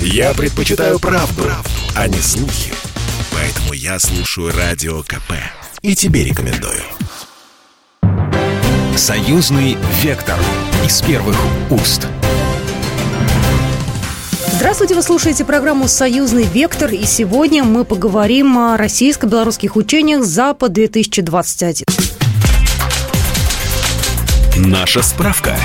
Я предпочитаю правду, правду, а не слухи. Поэтому я слушаю Радио КП. И тебе рекомендую. Союзный вектор из первых уст. Здравствуйте, вы слушаете программу «Союзный вектор», и сегодня мы поговорим о российско-белорусских учениях «Запад-2021». Наша справка.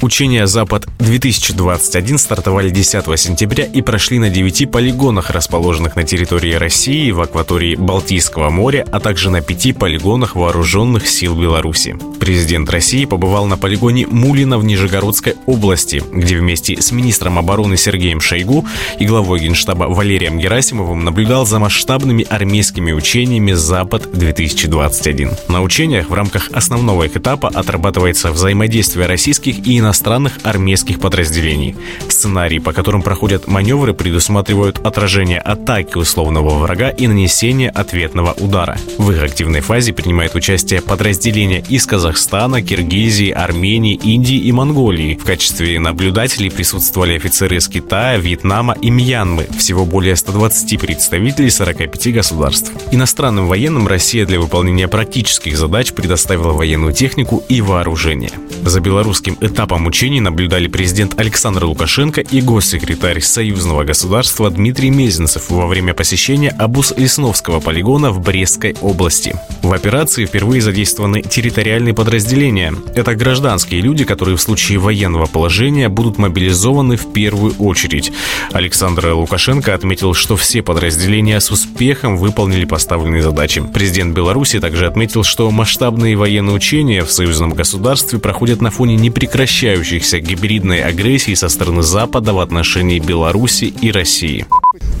Учения «Запад-2021» стартовали 10 сентября и прошли на 9 полигонах, расположенных на территории России, в акватории Балтийского моря, а также на 5 полигонах вооруженных сил Беларуси. Президент России побывал на полигоне Мулина в Нижегородской области, где вместе с министром обороны Сергеем Шойгу и главой генштаба Валерием Герасимовым наблюдал за масштабными армейскими учениями «Запад-2021». На учениях в рамках основного их этапа отрабатывается взаимодействие российских и иностранных армейских подразделений. Сценарии, по которым проходят маневры, предусматривают отражение атаки условного врага и нанесение ответного удара. В их активной фазе принимает участие подразделения из Казахстана, Киргизии, Армении, Индии и Монголии. В качестве наблюдателей присутствовали офицеры из Китая, Вьетнама и Мьянмы. Всего более 120 представителей 45 государств. Иностранным военным Россия для выполнения практических задач предоставила военную технику и вооружение. За белорусским этапом учений наблюдали президент Александр Лукашенко и госсекретарь союзного государства Дмитрий Мезенцев во время посещения Абус-Лесновского полигона в Брестской области. В операции впервые задействованы территориальные подразделения. Это гражданские люди, которые в случае военного положения будут мобилизованы в первую очередь. Александр Лукашенко отметил, что все подразделения с успехом выполнили поставленные задачи. Президент Беларуси также отметил, что масштабные военные учения в союзном государстве проходят на фоне непрекращающихся продолжающейся гибридной агрессии со стороны Запада в отношении Беларуси и России.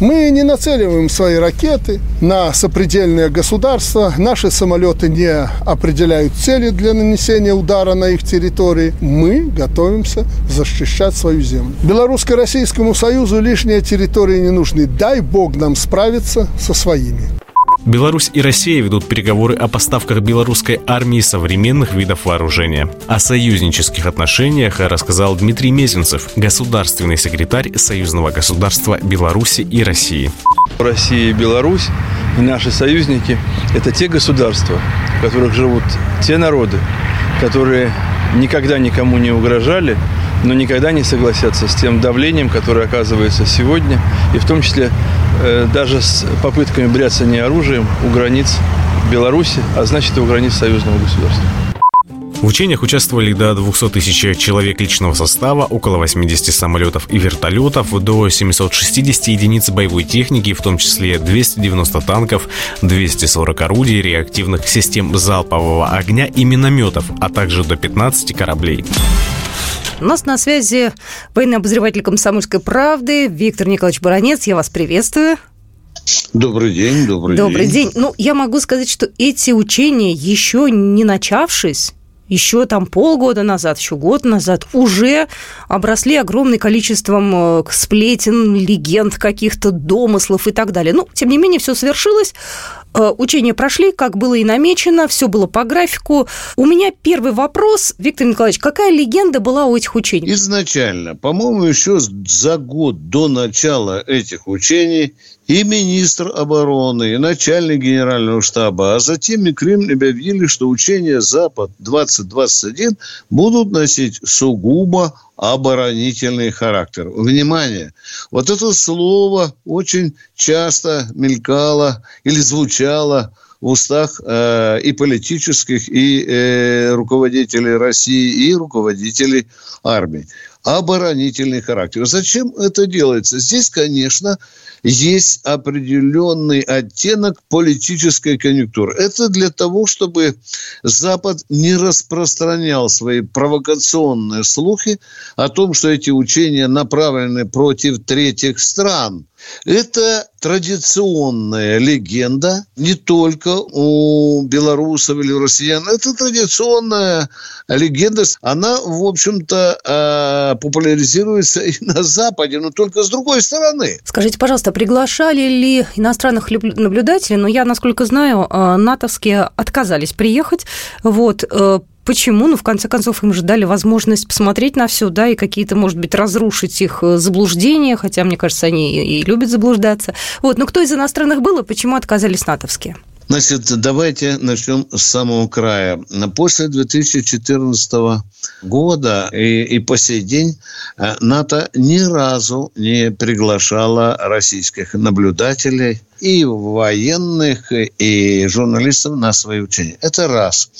Мы не нацеливаем свои ракеты на сопредельные государства. Наши самолеты не определяют цели для нанесения удара на их территории. Мы готовимся защищать свою землю. Белорусско-Российскому Союзу лишние территории не нужны. Дай Бог нам справиться со своими. Беларусь и Россия ведут переговоры о поставках белорусской армии современных видов вооружения. О союзнических отношениях рассказал Дмитрий Мезенцев, государственный секретарь союзного государства Беларуси и России. Россия и Беларусь и наши союзники – это те государства, в которых живут те народы, которые никогда никому не угрожали, но никогда не согласятся с тем давлением, которое оказывается сегодня, и в том числе Э, даже с попытками бряцания оружием у границ Беларуси, а значит и у границ союзного государства. В учениях участвовали до 200 тысяч человек личного состава, около 80 самолетов и вертолетов, до 760 единиц боевой техники, в том числе 290 танков, 240 орудий, реактивных систем залпового огня и минометов, а также до 15 кораблей. У нас на связи военный обозреватель «Комсомольской правды» Виктор Николаевич Баранец. Я вас приветствую. Добрый день, добрый, добрый день. день. Ну, я могу сказать, что эти учения, еще не начавшись, еще там полгода назад, еще год назад, уже обросли огромным количеством э, сплетен, легенд каких-то, домыслов и так далее. Ну, тем не менее, все свершилось. Э, учения прошли, как было и намечено, все было по графику. У меня первый вопрос, Виктор Николаевич, какая легенда была у этих учений? Изначально, по-моему, еще за год до начала этих учений и министр обороны, и начальник генерального штаба, а затем и Кремль объявили, что учения «Запад-2021» будут носить сугубо оборонительный характер. Внимание! Вот это слово очень часто мелькало или звучало в устах э, и политических, и э, руководителей России, и руководителей армии. Оборонительный характер. Зачем это делается? Здесь, конечно, есть определенный оттенок политической конъюнктуры. Это для того, чтобы Запад не распространял свои провокационные слухи о том, что эти учения направлены против третьих стран – это традиционная легенда не только у белорусов или у россиян. Это традиционная легенда. Она, в общем-то, а, популяризируется и на Западе, но только с другой стороны. Скажите, пожалуйста, приглашали ли иностранных наблюдателей? Но ну, я, насколько знаю, а, натовские отказались приехать. Вот. Э, Почему? Ну, в конце концов, им же дали возможность посмотреть на все, да, и какие-то, может быть, разрушить их э, заблуждения, хотя, мне кажется, они и любят заблуждаться. Вот, но кто из иностранных был и почему отказались натовские? Значит, давайте начнем с самого края. После 2014 года и, и по сей день э, НАТО ни разу не приглашала российских наблюдателей и военных, и журналистов на свои учения. Это раз.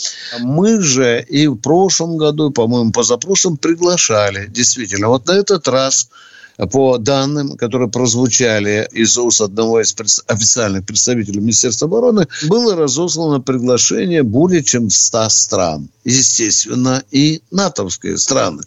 Мы же и в прошлом году, по-моему, позапрошлом приглашали. Действительно, вот на этот раз по данным, которые прозвучали из уст одного из официальных представителей Министерства обороны, было разослано приглашение более чем в 100 стран. Естественно, и натовские страны.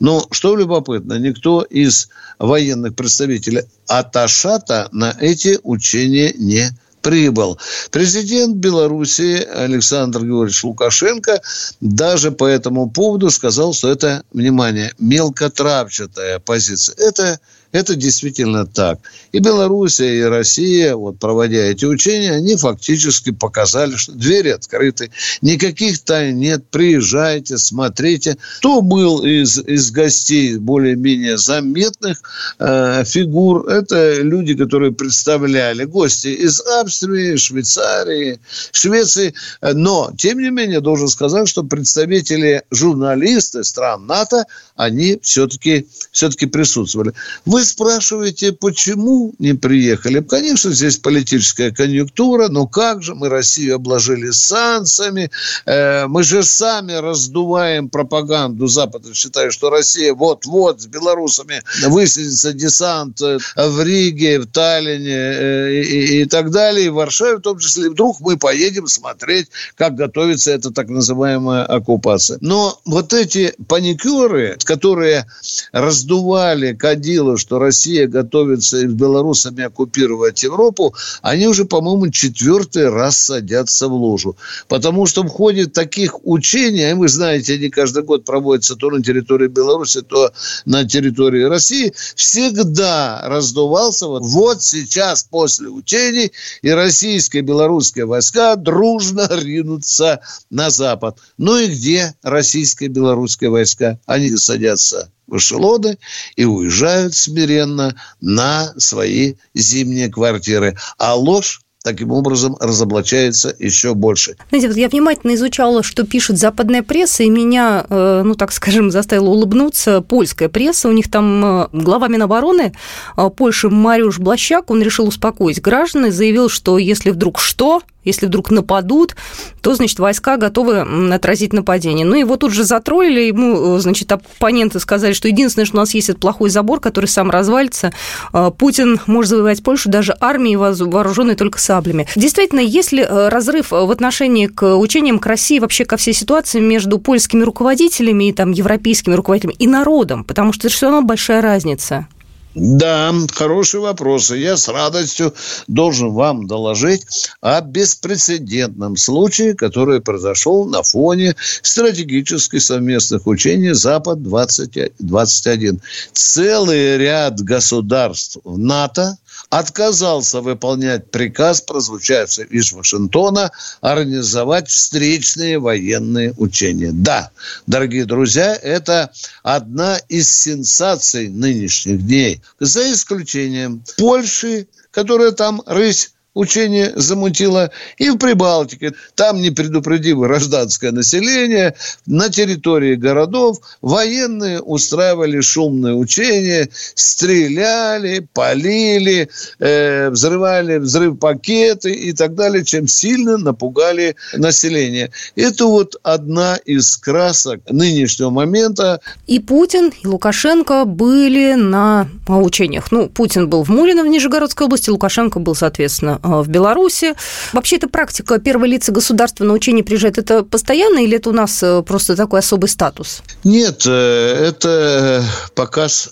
Но что любопытно, никто из военных представителей Аташата на эти учения не прибыл. Президент Беларуси Александр Георгиевич Лукашенко даже по этому поводу сказал, что это, внимание, мелкотравчатая позиция. Это это действительно так. И Белоруссия, и Россия, вот проводя эти учения, они фактически показали, что двери открыты, никаких тайн нет, приезжайте, смотрите. Кто был из, из гостей более-менее заметных э, фигур? Это люди, которые представляли гости из Австрии, Швейцарии, Швеции. Но, тем не менее, должен сказать, что представители журналисты стран НАТО, они все-таки все-таки присутствовали. Вы вы спрашиваете, почему не приехали? Конечно, здесь политическая конъюнктура, но как же мы Россию обложили санкциями? Э, мы же сами раздуваем пропаганду Запада, считая, что Россия вот-вот с белорусами высадится десант э, в Риге, в Таллине э, и, и так далее, и в Варшаве в том числе. Вдруг мы поедем смотреть, как готовится эта так называемая оккупация. Но вот эти паникеры, которые раздували кадило, что Россия готовится с белорусами оккупировать Европу, они уже, по-моему, четвертый раз садятся в ложу. Потому что в ходе таких учений, а вы знаете, они каждый год проводятся то на территории Беларуси, то на территории России, всегда раздувался вот, вот сейчас после учений и российские и белорусские войска дружно ринутся на Запад. Ну и где российские и белорусские войска? Они садятся в эшелоны и уезжают смиренно на свои зимние квартиры. А ложь таким образом разоблачается еще больше. Знаете, вот я внимательно изучала, что пишет западная пресса, и меня, э, ну так скажем, заставила улыбнуться польская пресса. У них там э, глава Минобороны э, Польши Мариуш Блащак, он решил успокоить граждан и заявил, что если вдруг что, если вдруг нападут, то, значит, войска готовы отразить нападение. Ну, его тут же затроллили, ему, э, значит, оппоненты сказали, что единственное, что у нас есть, это плохой забор, который сам развалится. Э, Путин может завоевать Польшу даже армией, вооруженной только саблями. Действительно, есть ли э, разрыв в отношении к учениям, к России, вообще ко всей ситуации между польскими руководителями и там европейскими руководителями и народом? Потому что это все равно большая разница. Да, хорошие вопросы. Я с радостью должен вам доложить о беспрецедентном случае, который произошел на фоне стратегических совместных учений Запад-21. Целый ряд государств НАТО отказался выполнять приказ, прозвучавший из Вашингтона, организовать встречные военные учения. Да, дорогие друзья, это одна из сенсаций нынешних дней. За исключением Польши, которая там рысь учение замутило и в Прибалтике. Там, не предупредив гражданское население, на территории городов военные устраивали шумные учения, стреляли, полили, э, взрывали взрыв-пакеты и так далее, чем сильно напугали население. Это вот одна из красок нынешнего момента. И Путин, и Лукашенко были на учениях. Ну, Путин был в Мулино в Нижегородской области, Лукашенко был, соответственно, в Беларуси. Вообще, эта практика первые лица государства на учение приезжают, это постоянно или это у нас э, просто такой особый статус? Нет, э, это показ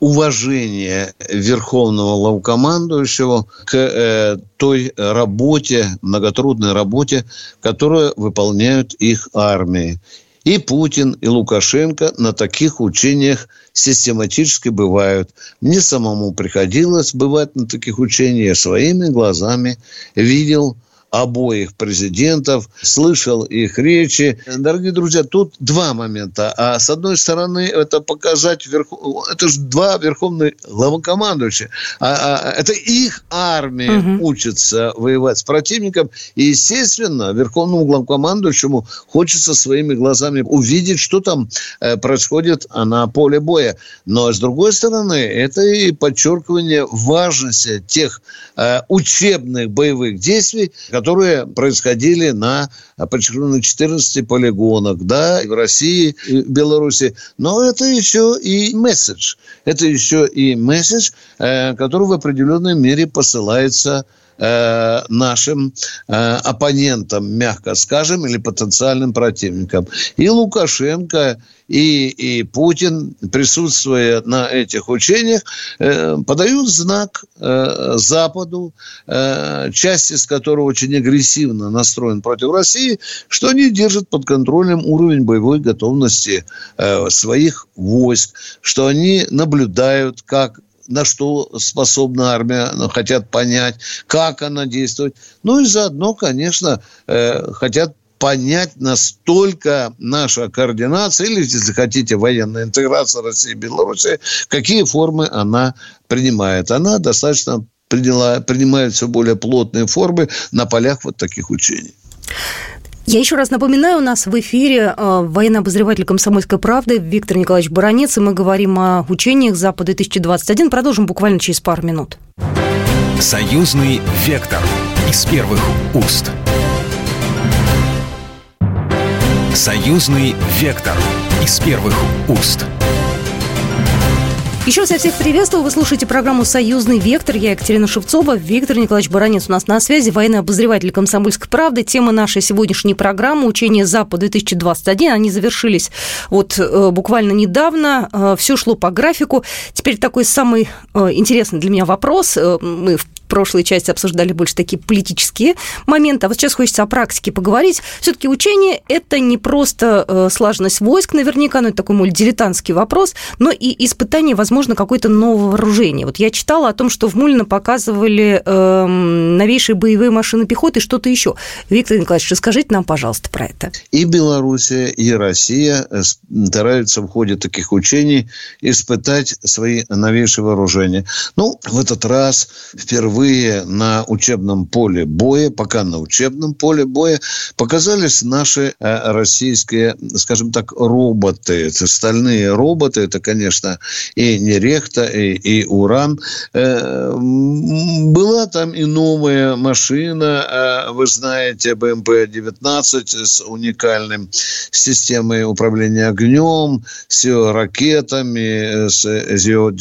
уважения верховного главкомандующего к э, той работе, многотрудной работе, которую выполняют их армии. И Путин, и Лукашенко на таких учениях систематически бывают. Мне самому приходилось бывать на таких учениях. Своими глазами видел обоих президентов, слышал их речи. Дорогие друзья, тут два момента. А с одной стороны, это показать, верху... это же два верховных главнокомандующих. А, а, это их армия угу. учится воевать с противником. И, естественно, верховному главнокомандующему хочется своими глазами увидеть, что там э, происходит на поле боя. Но, с другой стороны, это и подчеркивание важности тех э, учебных боевых действий, которые происходили на, подчеркну, на 14 полигонах, да, и в России, и в Беларуси. Но это еще и месседж. Это еще и месседж, э, который в определенной мере посылается э, нашим э, оппонентам, мягко скажем, или потенциальным противникам. И Лукашенко, и, и Путин, присутствуя на этих учениях, э, подают знак Западу, э, часть из которого очень агрессивно настроен против России, что они держат под контролем уровень боевой готовности своих войск, что они наблюдают, как на что способна армия, ну, хотят понять, как она действует. Ну и заодно, конечно, э, хотят понять настолько наша координация, или, если хотите, военная интеграция России и Беларуси, какие формы она принимает. Она достаточно приняла, принимает все более плотные формы на полях вот таких учений. Я еще раз напоминаю, у нас в эфире э, военный обозреватель «Комсомольской правды» Виктор Николаевич Баранец, и мы говорим о учениях Запада-2021. Продолжим буквально через пару минут. Союзный вектор из первых уст. Союзный вектор из первых уст. Еще раз я всех приветствую. Вы слушаете программу «Союзный вектор». Я Екатерина Шевцова. Виктор Николаевич Баранец у нас на связи. Военный обозреватель «Комсомольской правды». Тема нашей сегодняшней программы «Учение Запад-2021». Они завершились вот э, буквально недавно. Э, Все шло по графику. Теперь такой самый э, интересный для меня вопрос. Мы в прошлой части обсуждали больше такие политические моменты, а вот сейчас хочется о практике поговорить. Все-таки учение – это не просто э, слаженность войск наверняка, но это такой, мол, дилетантский вопрос, но и испытание, возможно, какое-то нового вооружения. Вот я читала о том, что в Мулино показывали э, новейшие боевые машины пехоты и что-то еще. Виктор Николаевич, расскажите нам, пожалуйста, про это. И Белоруссия, и Россия э, стараются в ходе таких учений испытать свои новейшие вооружения. Ну, в этот раз впервые впервые на учебном поле боя, пока на учебном поле боя, показались наши э, российские, скажем так, роботы. Это стальные роботы, это, конечно, и Нерехта, и, и Уран. Э, была там и новая машина, э, вы знаете, БМП-19 с уникальным системой управления огнем, с ее ракетами, с ее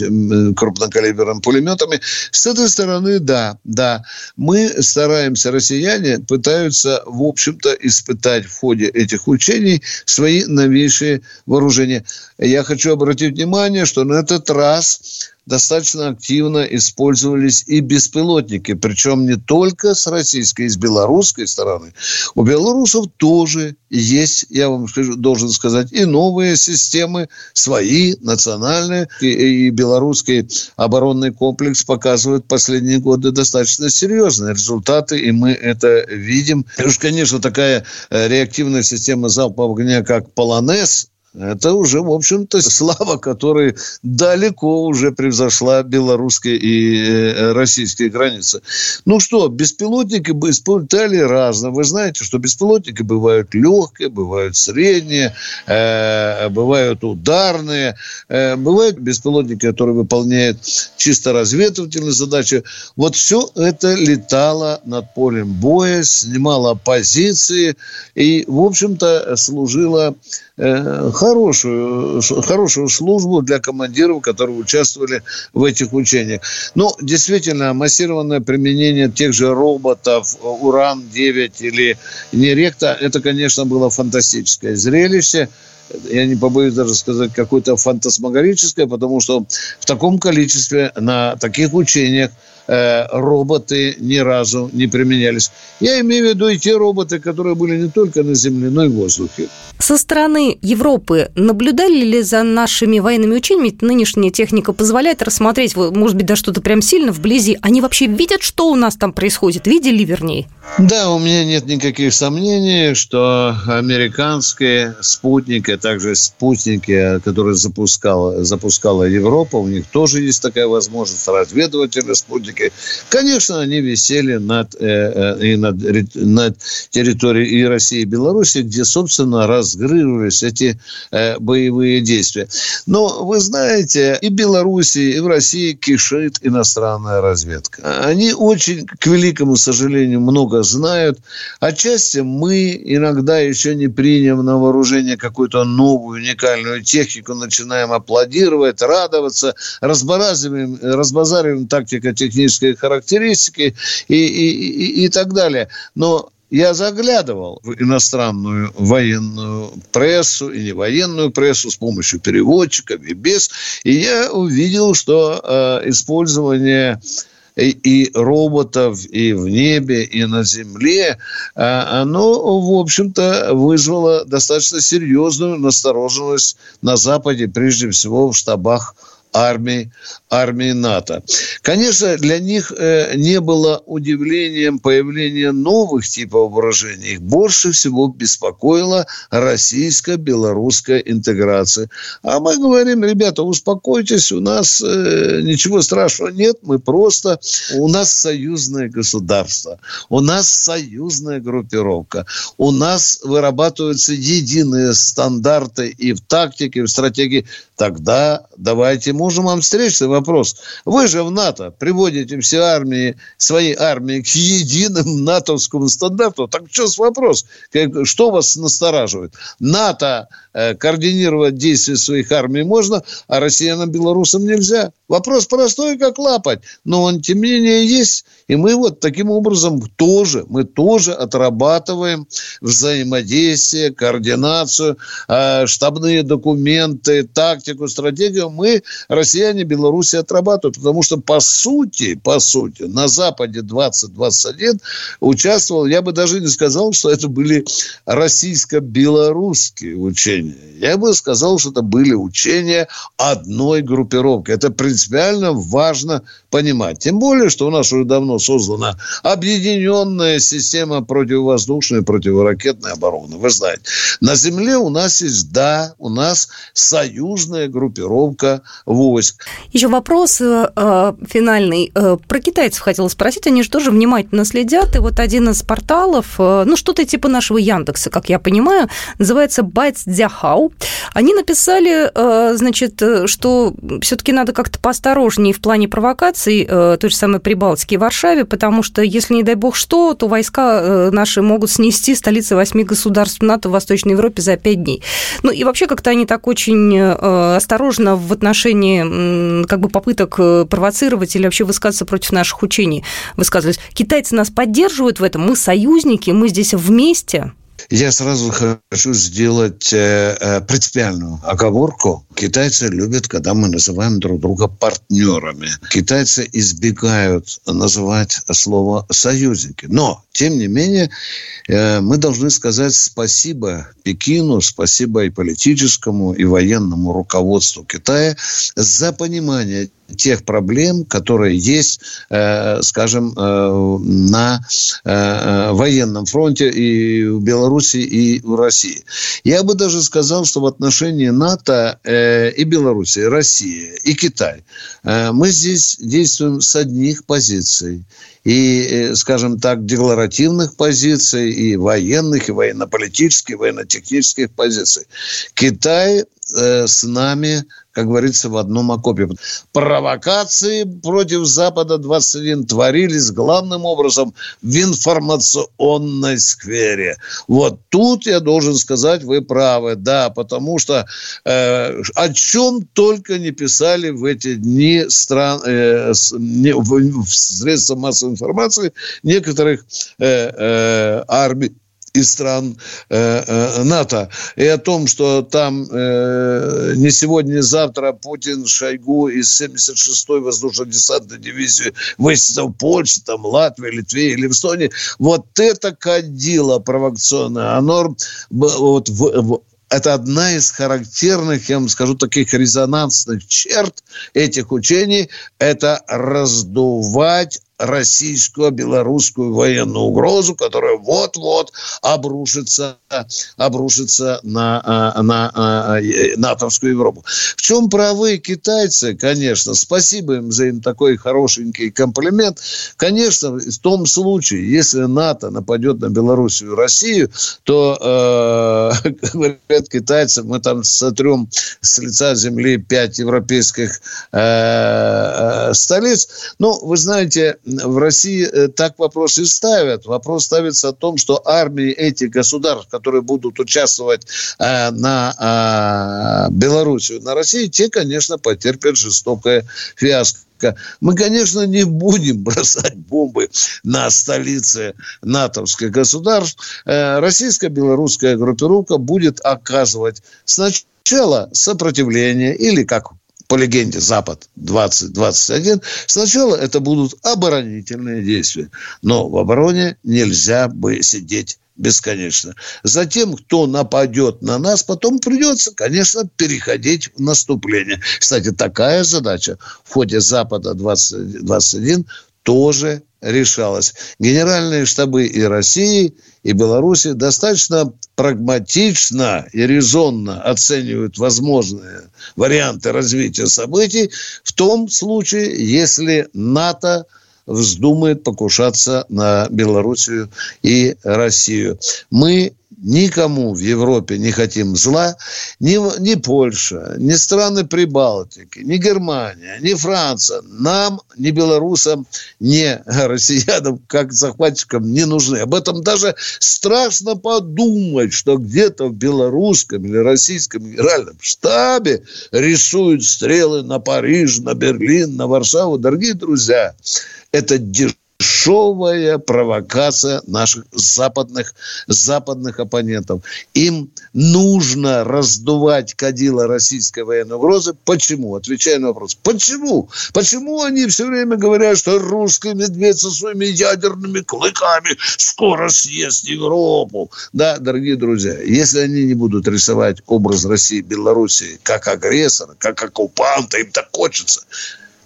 крупнокалиберными пулеметами. С этой стороны, да, да. Мы стараемся, россияне пытаются, в общем-то, испытать в ходе этих учений свои новейшие вооружения. Я хочу обратить внимание, что на этот раз достаточно активно использовались и беспилотники, причем не только с российской, с белорусской стороны. У белорусов тоже есть, я вам скажу, должен сказать, и новые системы, свои, национальные, и, и белорусский оборонный комплекс показывает последние годы достаточно серьезные результаты, и мы это видим. И уж, конечно, такая э, реактивная система залпового огня, как «Полонез», это уже, в общем-то, слава, которая далеко уже превзошла белорусские и э, российские границы. Ну что, беспилотники бы испытали разно. Вы знаете, что беспилотники бывают легкие, бывают средние, э, бывают ударные, э, бывают беспилотники, которые выполняют чисто разведывательные задачи. Вот все это летало над полем боя, снимало позиции и, в общем-то, служило хорошую, хорошую службу для командиров, которые участвовали в этих учениях. Ну, действительно, массированное применение тех же роботов Уран-9 или Неректа, это, конечно, было фантастическое зрелище я не побоюсь даже сказать, какое-то фантасмагорическое, потому что в таком количестве на таких учениях э, роботы ни разу не применялись. Я имею в виду и те роботы, которые были не только на земле, но и в воздухе. Со стороны Европы наблюдали ли за нашими военными учениями? Нынешняя техника позволяет рассмотреть, может быть, даже что-то прям сильно вблизи. Они вообще видят, что у нас там происходит? Видели, вернее? Да, у меня нет никаких сомнений, что американские спутники, а также спутники, которые запускала, запускала Европа, у них тоже есть такая возможность, разведывательные спутники. Конечно, они висели над, э, э, и над, над территорией и России, и Беларуси, где, собственно, разгрывались эти э, боевые действия. Но вы знаете, и Беларуси, и в России кишит иностранная разведка. Они очень, к великому сожалению, много знают. Отчасти мы иногда еще не приняв на вооружение какую-то новую уникальную технику, начинаем аплодировать, радоваться, разбазариваем, разбазариваем тактико-технические характеристики и, и, и, и так далее. Но я заглядывал в иностранную военную прессу и не военную прессу с помощью переводчиков и без, и я увидел, что э, использование и, и роботов и в небе, и на земле, а, оно, в общем-то, вызвало достаточно серьезную настороженность на Западе, прежде всего в штабах армии, армии НАТО. Конечно, для них э, не было удивлением появление новых типов вооружений. Их больше всего беспокоила российско-белорусская интеграция. А мы говорим, ребята, успокойтесь, у нас э, ничего страшного нет, мы просто... У нас союзное государство, у нас союзная группировка, у нас вырабатываются единые стандарты и в тактике, и в стратегии. Тогда давайте можем вам встречный вопрос. Вы же в НАТО приводите все армии, свои армии к единому натовскому стандарту. Так что с вопрос? Что вас настораживает? НАТО э, координировать действия своих армий можно, а россиянам, белорусам нельзя. Вопрос простой, как лапать. Но он, тем не менее, есть. И мы вот таким образом тоже, мы тоже отрабатываем взаимодействие, координацию, э, штабные документы, тактику, стратегию. Мы, россияне, Беларуси, отрабатывают. Потому что, по сути, по сути, на Западе 2021 участвовал, я бы даже не сказал, что это были российско-белорусские учения. Я бы сказал, что это были учения одной группировки. Это принципиально важно понимать. Тем более, что у нас уже давно создана объединенная система противовоздушной и противоракетной обороны. Вы знаете, на земле у нас есть, да, у нас союзная группировка войск. Еще вопрос э, э финальный. Э, про китайцев хотела спросить. Они же тоже внимательно следят. И вот один из порталов, э, ну, что-то типа нашего Яндекса, как я понимаю, называется Байц Дзяхау. Они написали, э, значит, э, что все-таки надо как-то поосторожнее в плане провокаций э, той же самой Прибалтики и Варшаве, потому что, если, не дай бог что, то войска наши могут снести столицы восьми государств НАТО в Восточной Европе за пять дней. Ну и вообще как-то они так очень осторожно в отношении как бы попыток провоцировать или вообще высказаться против наших учений высказывались. Китайцы нас поддерживают в этом, мы союзники, мы здесь вместе. Я сразу хочу сделать э, э, принципиальную оговорку. Китайцы любят, когда мы называем друг друга партнерами. Китайцы избегают называть слово союзники. Но, тем не менее, э, мы должны сказать спасибо Пекину, спасибо и политическому, и военному руководству Китая за понимание тех проблем, которые есть, э, скажем, э, на э, военном фронте и в Беларуси, и в России. Я бы даже сказал, что в отношении НАТО и Беларуси, и России, и Китай мы здесь действуем с одних позиций и, скажем так, декларативных позиций, и военных, и военно-политических, и военно-технических позиций. Китай э, с нами как говорится, в одном окопе. Провокации против Запада 21 творились главным образом в информационной сквере. Вот тут я должен сказать, вы правы, да, потому что э, о чем только не писали в эти дни стран, э, не, в, в средствах массовой информации некоторых э, э, армий из стран э, э, НАТО. И о том, что там э, не сегодня, не завтра Путин, Шойгу из 76-й воздушно-десантной дивизии высадил в Польше, там, Латвии, Литве или в Эстонии. Вот это кадило провокационное. Оно вот в, в это одна из характерных, я вам скажу, таких резонансных черт этих учений – это раздувать российскую, белорусскую военную угрозу, которая вот-вот обрушится, обрушится на, а, на, на натовскую Европу. В чем правы китайцы, конечно, спасибо им за им такой хорошенький комплимент. Конечно, в том случае, если НАТО нападет на Белоруссию и Россию, то, э, говорят китайцы, мы там сотрем с лица земли пять европейских э, столиц. Ну, вы знаете, в России э, так вопрос и ставят. Вопрос ставится о том, что армии этих государств, которые будут участвовать э, на э, Белоруссию, на России, те, конечно, потерпят жестокое фиаско. Мы, конечно, не будем бросать бомбы на столицы натовских государств. Э, российско-белорусская группировка будет оказывать сначала сопротивление или, как по легенде Запад-2021, сначала это будут оборонительные действия. Но в обороне нельзя бы сидеть бесконечно. Затем, кто нападет на нас, потом придется, конечно, переходить в наступление. Кстати, такая задача в ходе Запада 2021 тоже решалась. Генеральные штабы и России, и Беларуси достаточно прагматично и резонно оценивают возможные варианты развития событий в том случае, если НАТО вздумает покушаться на Белоруссию и Россию. Мы никому в Европе не хотим зла, ни, ни Польша, ни страны Прибалтики, ни Германия, ни Франция. Нам, ни белорусам, ни россиянам, как захватчикам, не нужны. Об этом даже страшно подумать, что где-то в белорусском или российском генеральном штабе рисуют стрелы на Париж, на Берлин, на Варшаву. Дорогие друзья, это дешевле дешевая провокация наших западных, западных оппонентов. Им нужно раздувать кадила российской военной угрозы. Почему? Отвечаю на вопрос. Почему? Почему они все время говорят, что русский медведь со своими ядерными клыками скоро съест Европу? Да, дорогие друзья, если они не будут рисовать образ России и Белоруссии как агрессора, как оккупанта, им так хочется,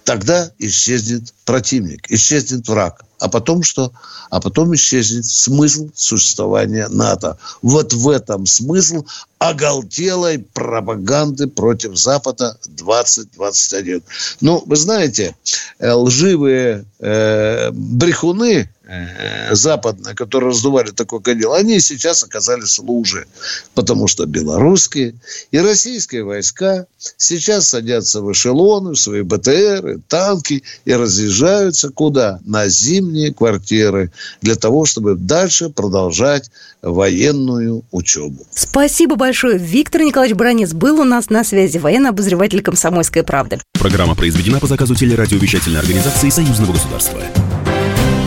тогда исчезнет противник, исчезнет враг. А потом что? А потом исчезнет смысл существования НАТО. Вот в этом смысл оголтелой пропаганды против Запада 2021. Ну, вы знаете, э, лживые э, брехуны э, западные, которые раздували такой кадил, они сейчас оказались в луже. Потому что белорусские и российские войска сейчас садятся в эшелоны, в свои БТРы, танки и разъезжаются куда? На зимние квартиры для того, чтобы дальше продолжать военную учебу. Спасибо большое. Виктор Николаевич Бронец был у нас на связи, военный обозреватель «Комсомольской правды». Программа произведена по заказу телерадиовещательной организации Союзного государства.